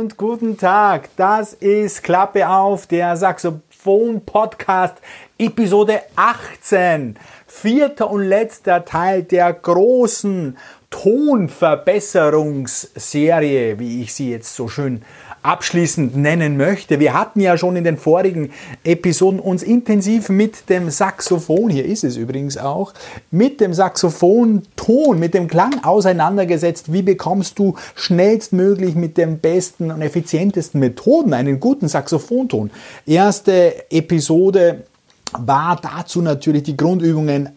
und guten Tag. Das ist Klappe auf, der Saxophon Podcast, Episode 18. Vierter und letzter Teil der großen Tonverbesserungsserie, wie ich sie jetzt so schön abschließend nennen möchte. Wir hatten ja schon in den vorigen Episoden uns intensiv mit dem Saxophon, hier ist es übrigens auch, mit dem Saxophonton, mit dem Klang auseinandergesetzt. Wie bekommst du schnellstmöglich mit den besten und effizientesten Methoden einen guten Saxophonton? Erste Episode war dazu natürlich die Grundübungen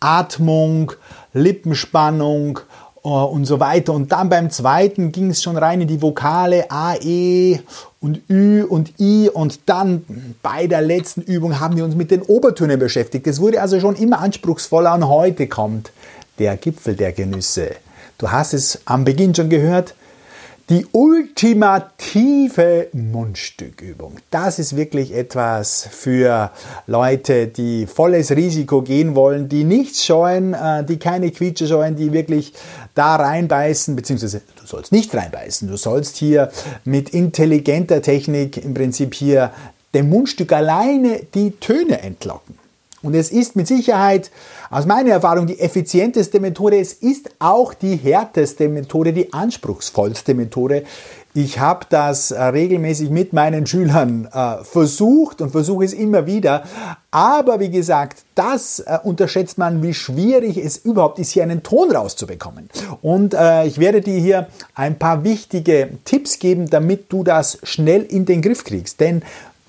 Atmung, Lippenspannung, und so weiter. Und dann beim zweiten ging es schon rein in die Vokale A, E und Ü und I. Und dann bei der letzten Übung haben wir uns mit den Obertönen beschäftigt. Es wurde also schon immer anspruchsvoller und heute kommt der Gipfel der Genüsse. Du hast es am Beginn schon gehört. Die ultimative Mundstückübung. Das ist wirklich etwas für Leute, die volles Risiko gehen wollen, die nichts scheuen, äh, die keine Quietsche scheuen, die wirklich da reinbeißen, beziehungsweise du sollst nicht reinbeißen. Du sollst hier mit intelligenter Technik im Prinzip hier dem Mundstück alleine die Töne entlocken. Und es ist mit Sicherheit aus meiner Erfahrung die effizienteste Methode. Es ist auch die härteste Methode, die anspruchsvollste Methode. Ich habe das äh, regelmäßig mit meinen Schülern äh, versucht und versuche es immer wieder. Aber wie gesagt, das äh, unterschätzt man, wie schwierig es überhaupt ist, hier einen Ton rauszubekommen. Und ich werde dir hier ein paar wichtige Tipps geben, damit du das schnell in den Griff kriegst. Denn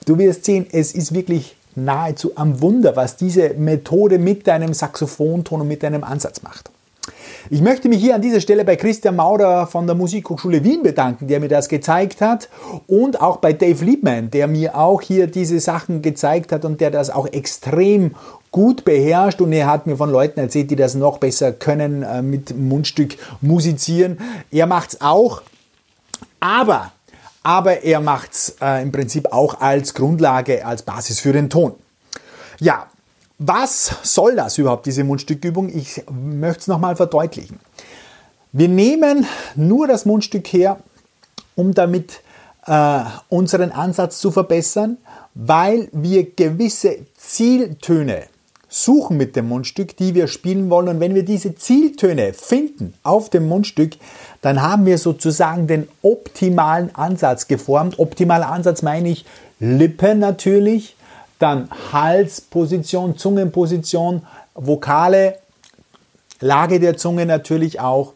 du wirst sehen, es ist wirklich nahezu am Wunder, was diese Methode mit deinem Saxophonton und mit deinem Ansatz macht. Ich möchte mich hier an dieser Stelle bei Christian Maurer von der Musikhochschule Wien bedanken, der mir das gezeigt hat und auch bei Dave Liebman, der mir auch hier diese Sachen gezeigt hat und der das auch extrem gut beherrscht und er hat mir von Leuten erzählt, die das noch besser können äh, mit Mundstück musizieren. Er macht es auch, aber aber er macht es äh, im Prinzip auch als Grundlage, als Basis für den Ton. Ja, was soll das überhaupt, diese Mundstückübung? Ich möchte es nochmal verdeutlichen. Wir nehmen nur das Mundstück her, um damit äh, unseren Ansatz zu verbessern, weil wir gewisse Zieltöne suchen mit dem Mundstück, die wir spielen wollen. Und wenn wir diese Zieltöne finden auf dem Mundstück, dann haben wir sozusagen den optimalen Ansatz geformt. Optimaler Ansatz meine ich Lippe natürlich, dann Halsposition, Zungenposition, Vokale, Lage der Zunge natürlich auch,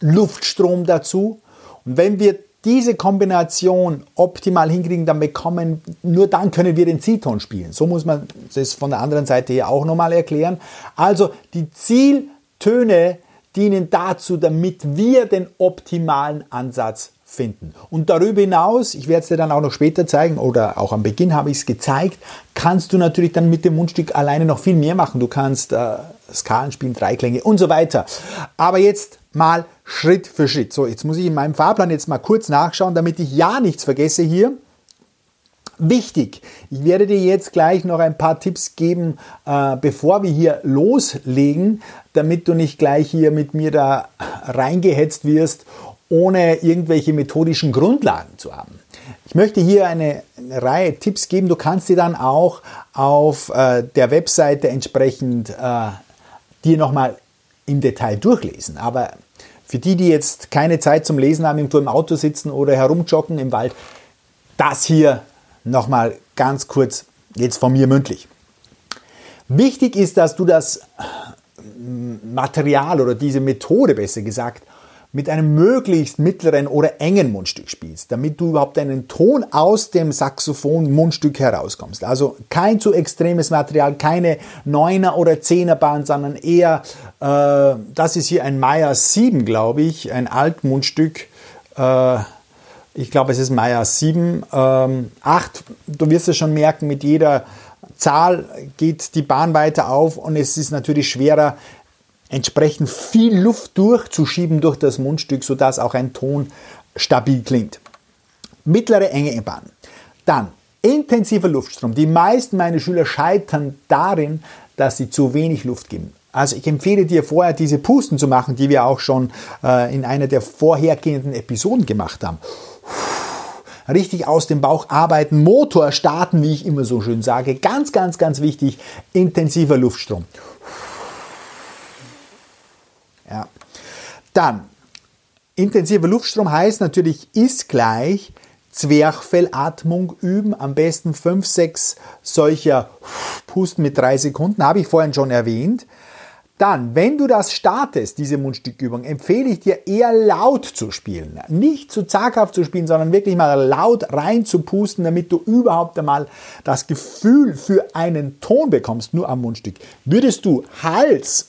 Luftstrom dazu. Und wenn wir diese Kombination optimal hinkriegen, dann bekommen, nur dann können wir den Zielton spielen. So muss man das von der anderen Seite hier auch nochmal erklären. Also die Zieltöne dienen dazu, damit wir den optimalen Ansatz finden. Und darüber hinaus, ich werde es dir dann auch noch später zeigen oder auch am Beginn habe ich es gezeigt, kannst du natürlich dann mit dem Mundstück alleine noch viel mehr machen. Du kannst äh, Skalen spielen, Dreiklänge und so weiter. Aber jetzt mal Schritt für Schritt. So, jetzt muss ich in meinem Fahrplan jetzt mal kurz nachschauen, damit ich ja nichts vergesse hier. Wichtig, ich werde dir jetzt gleich noch ein paar Tipps geben, äh, bevor wir hier loslegen, damit du nicht gleich hier mit mir da reingehetzt wirst, ohne irgendwelche methodischen Grundlagen zu haben. Ich möchte hier eine, Reihe Tipps geben. Du kannst sie dann auch auf äh, der Webseite entsprechend äh, dir nochmal im Detail durchlesen. Aber für die, die jetzt keine Zeit zum Lesen haben, irgendwo im Auto sitzen oder herumjoggen im Wald, das hier nochmal ganz kurz jetzt von mir mündlich. Wichtig ist, dass du das Material oder diese Methode besser gesagt mit einem möglichst mittleren oder engen Mundstück spielst, damit du überhaupt einen Ton aus dem Saxophon-Mundstück herauskommst. Also kein zu extremes Material, keine 9er oder 10er Bahn, sondern eher, äh, das ist hier ein Meyer 7, glaube ich, ein Altmundstück. Äh, ich glaube, es ist Meyer 7, ähm, 8. Du wirst es schon merken, mit jeder Zahl geht die Bahn weiter auf und es ist natürlich schwerer, entsprechend viel Luft durchzuschieben durch das Mundstück, sodass auch ein Ton stabil klingt. Mittlere Enge im Bahn. Dann intensiver Luftstrom. Die meisten meiner Schüler scheitern darin, dass sie zu wenig Luft geben. Also ich empfehle dir vorher diese Pusten zu machen, die wir auch schon äh, in einer der vorhergehenden Episoden gemacht haben. richtig aus dem Bauch arbeiten, Motor starten, wie ich immer so schön sage. Ganz, ganz, ganz wichtig, intensiver Luftstrom. Dann, intensiver Luftstrom heißt natürlich, ist gleich Zwerchfellatmung üben. Am besten 5, 6 solcher Pusten mit 3 Sekunden, habe ich vorhin schon erwähnt. Dann, wenn du das startest, diese Mundstückübung, empfehle ich dir eher laut zu spielen. Nicht zu zaghaft zu spielen, sondern wirklich mal laut rein zu pusten, damit du überhaupt einmal das Gefühl für einen Ton bekommst, nur am Mundstück. Würdest du Hals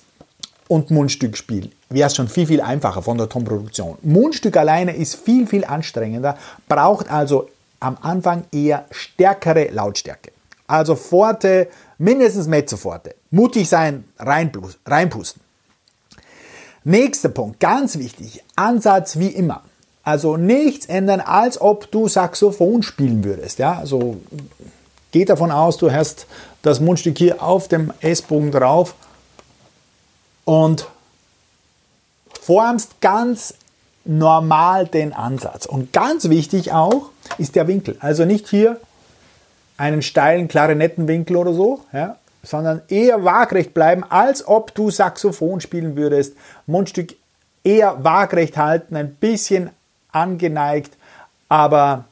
und Mundstück spielen, wäre es schon viel, viel einfacher von der Tonproduktion. Mundstück alleine ist viel, viel anstrengender, braucht also am Anfang eher stärkere Lautstärke. Also Forte, mindestens Mezzoforte. Mutig sein, reinpusten. Nächster Punkt, ganz wichtig, Ansatz wie immer. Also nichts ändern, als ob du Saxophon spielen würdest. Ja? Also geht davon aus, du hast das Mundstück hier auf dem S-Bogen drauf und formst ganz normal den Ansatz. Und ganz wichtig auch ist der Winkel. Also nicht hier einen steilen Klarinettenwinkel oder so, ja, sondern eher waagrecht bleiben, als ob du Saxophon spielen würdest. Mundstück eher waagrecht halten, ein bisschen angeneigt, aber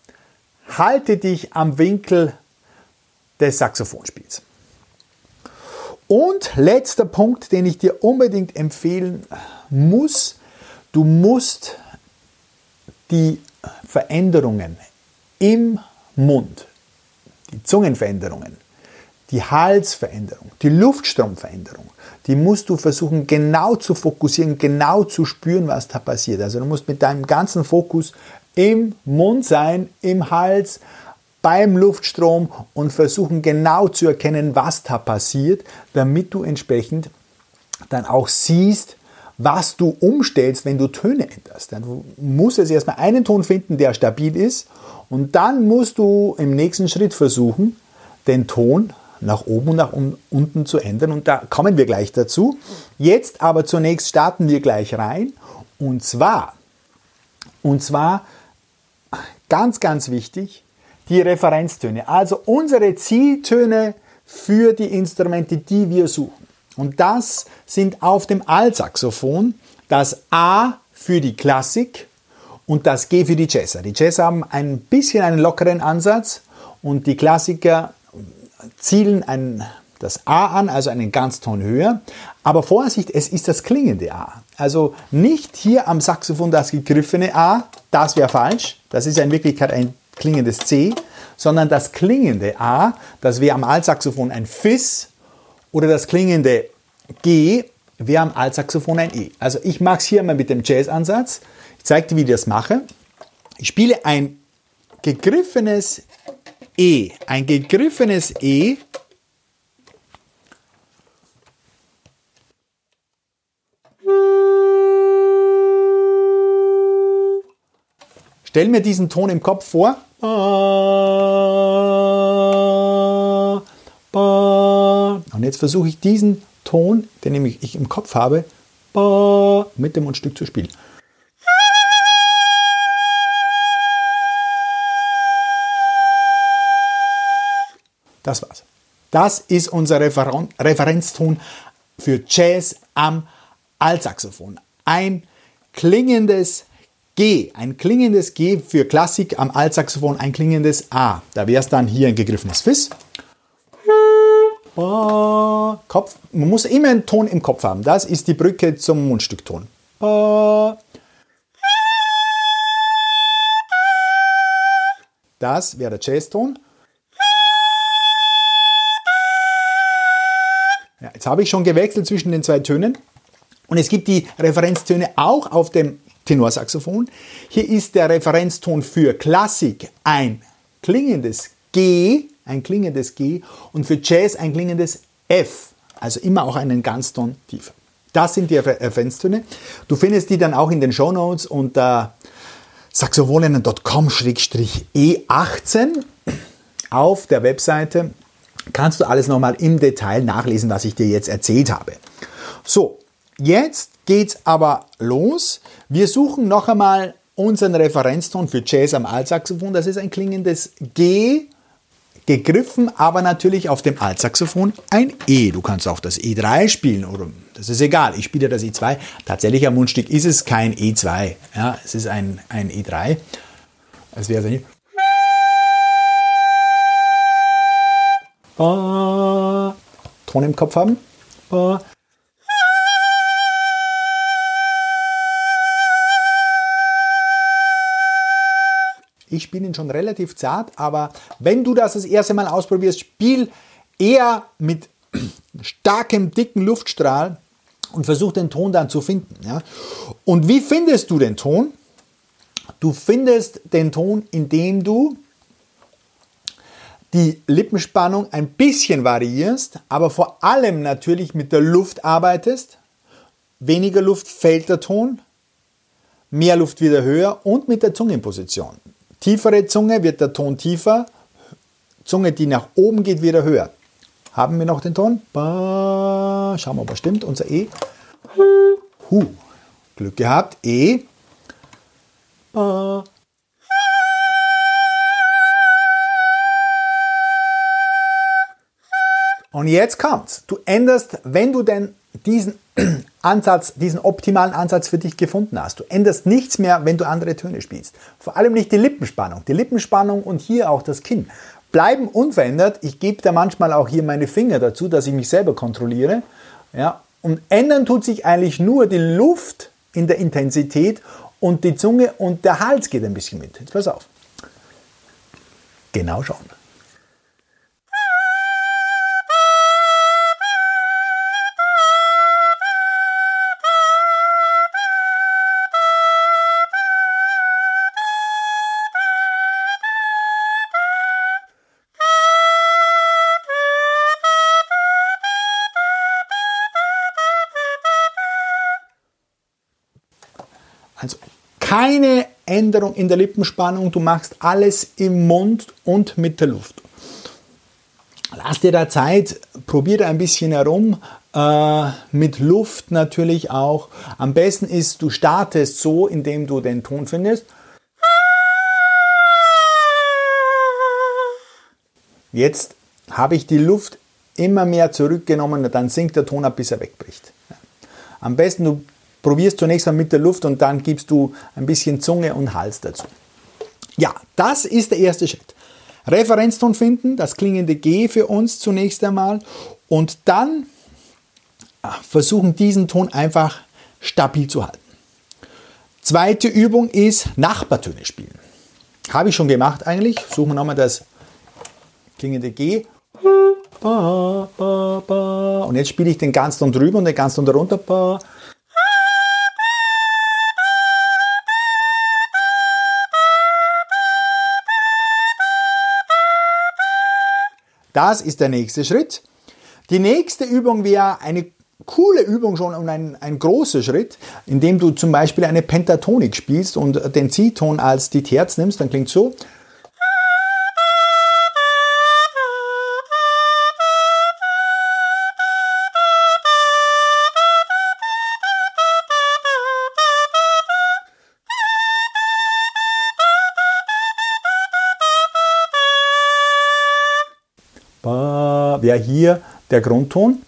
halte dich am Winkel des Saxophonspiels. Und letzter Punkt, den ich dir unbedingt empfehlen muss, du musst die Veränderungen im Mund, die Zungenveränderungen, die Halsveränderung, die Luftstromveränderung, die musst du versuchen genau zu fokussieren, genau zu spüren, was da passiert. Also du musst mit deinem ganzen Fokus im Mund sein, im Hals, beim Luftstrom und versuchen genau zu erkennen, was da passiert, damit du entsprechend dann auch siehst, was du umstellst, wenn du Töne änderst. Du musst jetzt erstmal einen Ton finden, der stabil ist und dann musst du im nächsten Schritt versuchen, den Ton nach oben und nach unten zu ändern und da kommen wir gleich dazu. Jetzt aber zunächst starten wir gleich rein und zwar, und zwar ganz, ganz wichtig, die Referenztöne, also unsere Zieltöne für die Instrumente, die wir suchen. Und das sind auf dem Altsaxophon das A für die Klassik und das G für die Jazzer. Die Jazzer haben ein bisschen einen lockeren Ansatz und die Klassiker zielen ein, das A an, also einen Ganzton höher. Aber Vorsicht, es ist das klingende A. Also nicht hier am Saxophon das gegriffene A, das wäre falsch. Das ist in Wirklichkeit ein klingendes C, sondern das klingende A, das wäre am Altsaxophon ein Fis oder das klingende G wäre am Altsaxophon ein E. Also ich mache es hier mal mit dem Jazz-Ansatz. Ich zeige dir, wie ich das mache. Ich spiele ein gegriffenes E. Ein gegriffenes E Stell mir diesen Ton im Kopf vor. Und jetzt versuche ich diesen Ton, den ich im Kopf habe, mit dem Mundstück zu spielen. Das war's. Das ist unser Referen Referenzton für Jazz am Altsaxophon. Ein klingendes G, ein klingendes G für Klassik am Altsaxophon, ein klingendes A. Da wäre es dann hier ein gegriffenes Fis. Kopf, man muss immer einen Ton im Kopf haben. Das ist die Brücke zum Mundstückton. Das wäre der Jazzton. Ja, jetzt habe ich schon gewechselt zwischen den zwei Tönen. Und es gibt die Referenztöne auch auf dem Tenorsaxophon. Hier ist der Referenzton für Klassik ein klingendes G, ein klingendes G und für Jazz ein klingendes F, also immer auch einen Ganzton tiefer. Das sind die Referenztöne. Du findest die dann auch in den Show Notes unter saxophoninnen.com-e18 auf der Webseite. Kannst du alles nochmal im Detail nachlesen, was ich dir jetzt erzählt habe. So, Jetzt geht's aber los. Wir suchen noch einmal unseren Referenzton für Jazz am Altsaxophon. Das ist ein klingendes G gegriffen, aber natürlich auf dem Altsaxophon ein E. Du kannst auch das E3 spielen oder das ist egal. Ich spiele das E2. Tatsächlich am Mundstück ist es kein E2. Ja, es ist ein, ein E3. Es wäre nicht. Ton im Kopf haben. Ich spiele ihn schon relativ zart, aber wenn du das das erste Mal ausprobierst, spiel eher mit starkem, dicken Luftstrahl und versuch den Ton dann zu finden. Ja? Und wie findest du den Ton? Du findest den Ton, indem du die Lippenspannung ein bisschen variierst, aber vor allem natürlich mit der Luft arbeitest. Weniger Luft fällt der Ton, mehr Luft wieder höher und mit der Zungenposition. Tiefere Zunge wird der Ton tiefer, Zunge, die nach oben geht, wieder höher. Haben wir noch den Ton? Ba, schauen wir, ob er stimmt. Unser E. Hu. Glück gehabt. E. Ba. Und jetzt kommt's. Du änderst, wenn du denn diesen Ansatz, diesen optimalen Ansatz für dich gefunden hast. Du änderst nichts mehr, wenn du andere Töne spielst. Vor allem nicht die Lippenspannung. Die Lippenspannung und hier auch das Kinn bleiben unverändert. Ich gebe da manchmal auch hier meine Finger dazu, dass ich mich selber kontrolliere. Ja, und ändern tut sich eigentlich nur die Luft in der Intensität und die Zunge und der Hals geht ein bisschen mit. Jetzt pass auf. Genau schauen. Keine Änderung in der Lippenspannung, du machst alles im Mund und mit der Luft. Lass dir da Zeit, probiere ein bisschen herum, äh, mit Luft natürlich auch. Am besten ist, du startest so, indem du den Ton findest. Jetzt habe ich die Luft immer mehr zurückgenommen dann sinkt der Ton ab, bis er wegbricht. Am besten du probierst zunächst mal mit der Luft und dann gibst du ein bisschen Zunge und Hals dazu. Ja, das ist der erste Schritt. Referenzton finden, das klingende G für uns zunächst einmal und dann ah, versuchen diesen Ton einfach stabil zu halten. Zweite Übung ist Nachbartöne spielen. Habe ich schon gemacht eigentlich. Suchen wir nochmal das klingende G. Und jetzt spiele ich den ganz Ton drüber und den ganz Ton darunter. Das ist der nächste Schritt. Die nächste Übung wäre eine coole Übung schon und ein, ein großer Schritt, indem du zum Beispiel eine Pentatonik spielst und den C-Ton als die Terz nimmst, dann klingt so. Wäre hier der Grundton.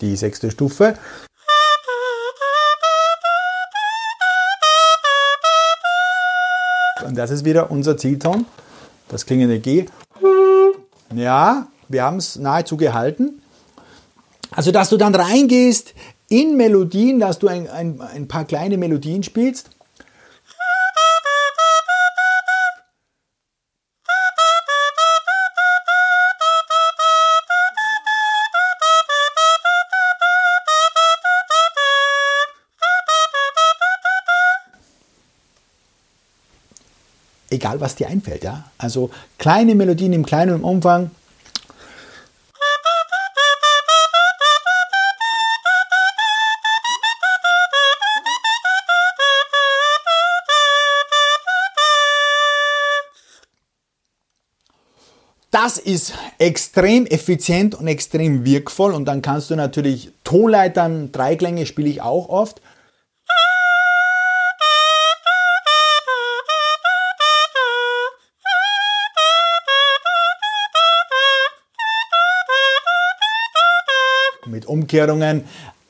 Die sechste Stufe. Und das ist wieder unser Zielton, das klingende G. Ja, wir haben es nahezu gehalten. Also, dass du dann reingehst in Melodien, dass du ein, ein, ein paar kleine Melodien spielst egal was dir einfällt. Ja? Also kleine Melodien im kleinen Umfang. Das ist extrem effizient und extrem wirkvoll und dann kannst du natürlich Tonleitern, Dreiklänge spiele ich auch oft. Mit Umkehrungen,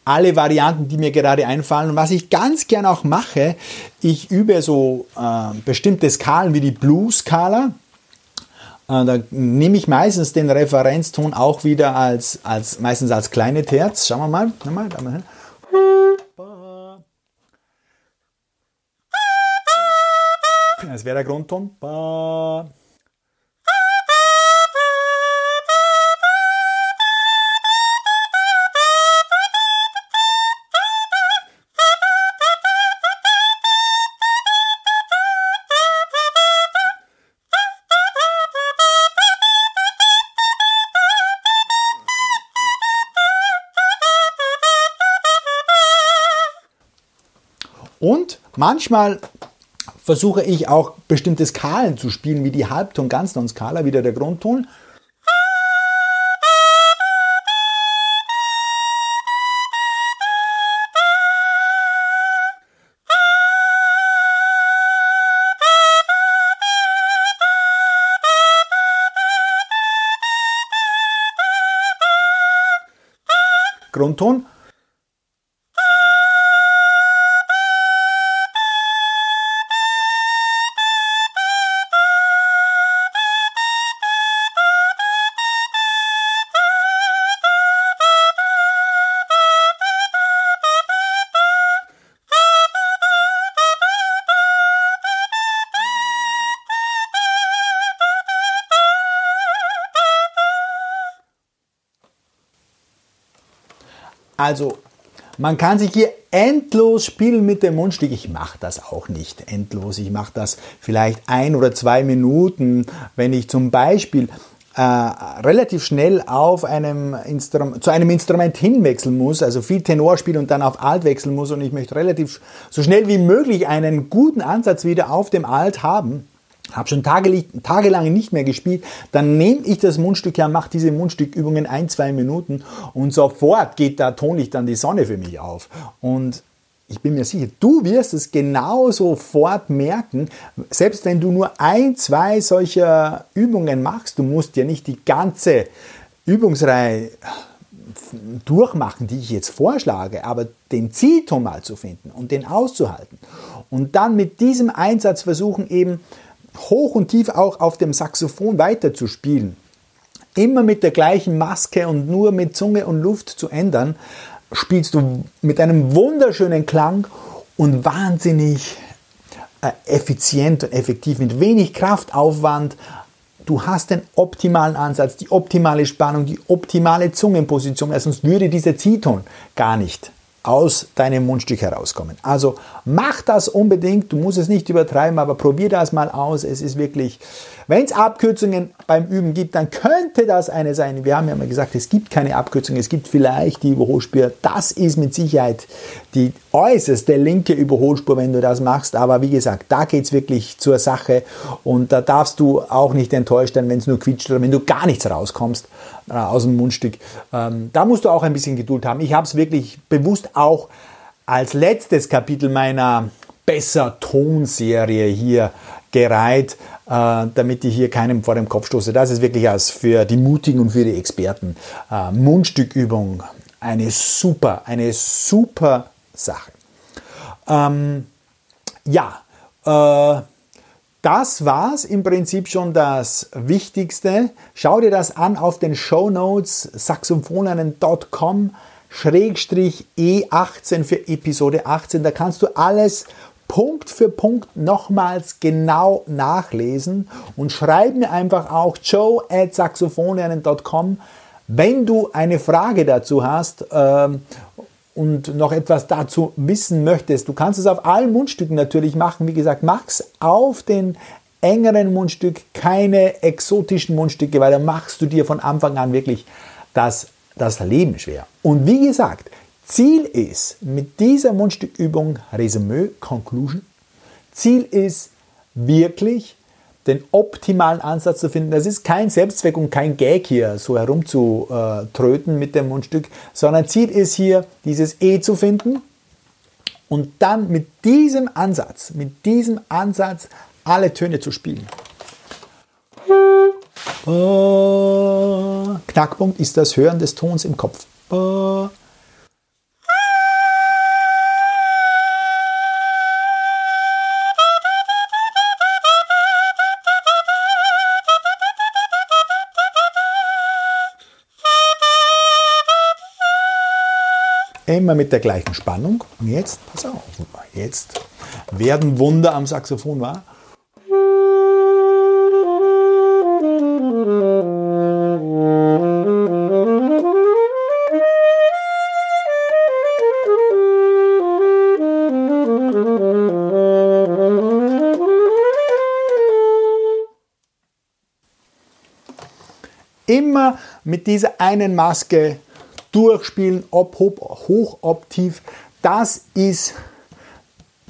alle Varianten, die mir gerade einfallen. Und was ich ganz gern auch mache, ich übe so äh, bestimmte Skalen wie die Blues-Skala. Äh, da nehme ich meistens den Referenzton auch wieder als, als meistens als kleine Terz. Schauen wir mal. mal, mal. Das wäre der Grundton. Und manchmal versuche ich auch bestimmte Skalen zu spielen, wie die Halbton-Ganzton-Skala, wieder der Grundton. Grundton. Also, man kann sich hier endlos spielen mit dem Mundstück. Ich mache das auch nicht endlos. Ich mache das vielleicht ein oder zwei Minuten, wenn ich zum Beispiel äh, relativ schnell auf einem zu einem Instrument hinwechseln muss, also viel Tenor spielen und dann auf Alt wechseln muss und ich möchte relativ so schnell wie möglich einen guten Ansatz wieder auf dem Alt haben habe schon tage, tagelang nicht mehr gespielt, dann nehme ich das Mundstück her, mache diese Mundstückübungen ein, zwei Minuten und sofort geht da tonlich dann die Sonne für mich auf. Und ich bin mir sicher, du wirst es genau sofort merken, selbst wenn du nur ein, zwei solcher Übungen machst, du musst ja nicht die ganze Übungsreihe durchmachen, die ich jetzt vorschlage, aber den Zielton mal zu finden und den auszuhalten. Und dann mit diesem Einsatz versuchen eben hoch und tief auch auf dem Saxophon weiterzuspielen, immer mit der gleichen Maske und nur mit Zunge und Luft zu ändern, spielst du mit einem wunderschönen Klang und wahnsinnig äh, effizient und effektiv, mit wenig Kraftaufwand. Du hast den optimalen Ansatz, die optimale Spannung, die optimale Zungenposition, sonst würde dieser Ziehton gar nicht aus deinem Mundstück herauskommen. Also mach das unbedingt, du musst es nicht übertreiben, aber probier das mal aus. Es ist wirklich, wenn es Abkürzungen beim Üben gibt, dann könnte das eine sein. Wir haben ja mal gesagt, es gibt keine Abkürzung, es gibt vielleicht die Überholspur. Das ist mit Sicherheit die äußerste linke Überholspur, wenn du das machst. Aber wie gesagt, da geht es wirklich zur Sache und da darfst du auch nicht enttäuscht sein, wenn es nur quietscht oder wenn du gar nichts rauskommst äh, aus dem Mundstück. Ähm, da musst du auch ein bisschen Geduld haben. Ich habe es wirklich bewusst auch als letztes Kapitel meiner Besser Tonserie hier gereiht, äh, damit ich hier keinem vor dem Kopf stoße. Das ist wirklich als für die Mutigen und für die Experten äh, Mundstückübung eine super, eine super Sache. Ähm, ja, äh, das war's im Prinzip schon das Wichtigste. Schau dir das an auf den Show Notes saxophoninnen.com Schrägstrich E18 für Episode 18. Da kannst du alles Punkt für Punkt nochmals genau nachlesen und schreib mir einfach auch joe at saxophoninnen.com, wenn du eine Frage dazu hast ähm, und noch etwas dazu wissen möchtest, du kannst es auf allen Mundstücken natürlich machen. Wie gesagt, mach's auf den engeren Mundstück, keine exotischen Mundstücke, weil dann machst du dir von Anfang an wirklich das, das Leben schwer. Und wie gesagt, Ziel ist mit dieser Mundstückübung Resümee, Conclusion, Ziel ist wirklich den optimalen Ansatz zu finden. Das ist kein Selbstzweck und kein Gag hier, so herumzutröten mit dem Mundstück, sondern Ziel ist hier, dieses E zu finden und dann mit diesem Ansatz, mit diesem Ansatz alle Töne zu spielen. Knackpunkt ist das Hören des Tons im Kopf. Immer mit der gleichen Spannung. Und jetzt, pass auf, jetzt werden Wunder am Saxophon wahr. Immer mit dieser einen Maske durchspielen, ob hoch, tief. Das ist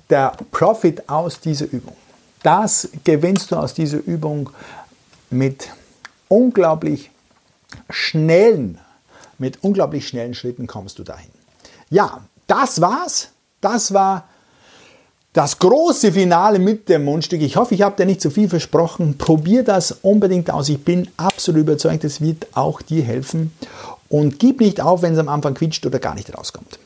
der Profit aus dieser Übung. Das gewinnst du aus dieser Übung mit unglaublich schnellen, mit unglaublich schnellen Schritten kommst du dahin. Ja, das war's. Das war das große Finale mit dem Mundstück. Ich hoffe, ich habe dir nicht zu viel versprochen. Probier das unbedingt aus. Ich bin absolut überzeugt, es wird auch dir helfen. Und gib nicht auf, wenn es am Anfang quietscht oder gar nicht rauskommt.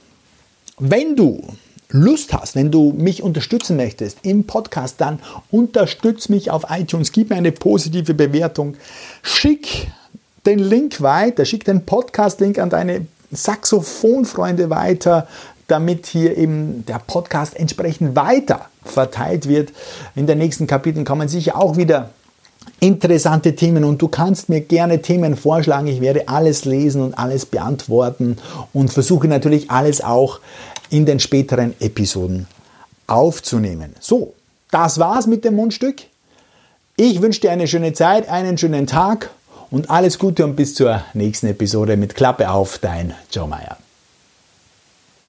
Wenn du Lust hast, wenn du mich unterstützen möchtest im Podcast, dann unterstütz mich auf iTunes, gib mir eine positive Bewertung, schick den Link weiter, schick den Podcast-Link an deine Saxophonfreunde weiter, damit hier eben der Podcast entsprechend weiter verteilt wird. In den nächsten Kapiteln kommen sicher auch wieder interessante Themen und du kannst mir gerne Themen vorschlagen. Ich werde alles lesen und alles beantworten und versuche natürlich alles auch in den späteren Episoden aufzunehmen. So, das war's mit dem Mundstück. Ich wünsche dir eine schöne Zeit, einen schönen Tag und alles Gute und bis zur nächsten Episode mit Klappe auf, dein Joe Meyer.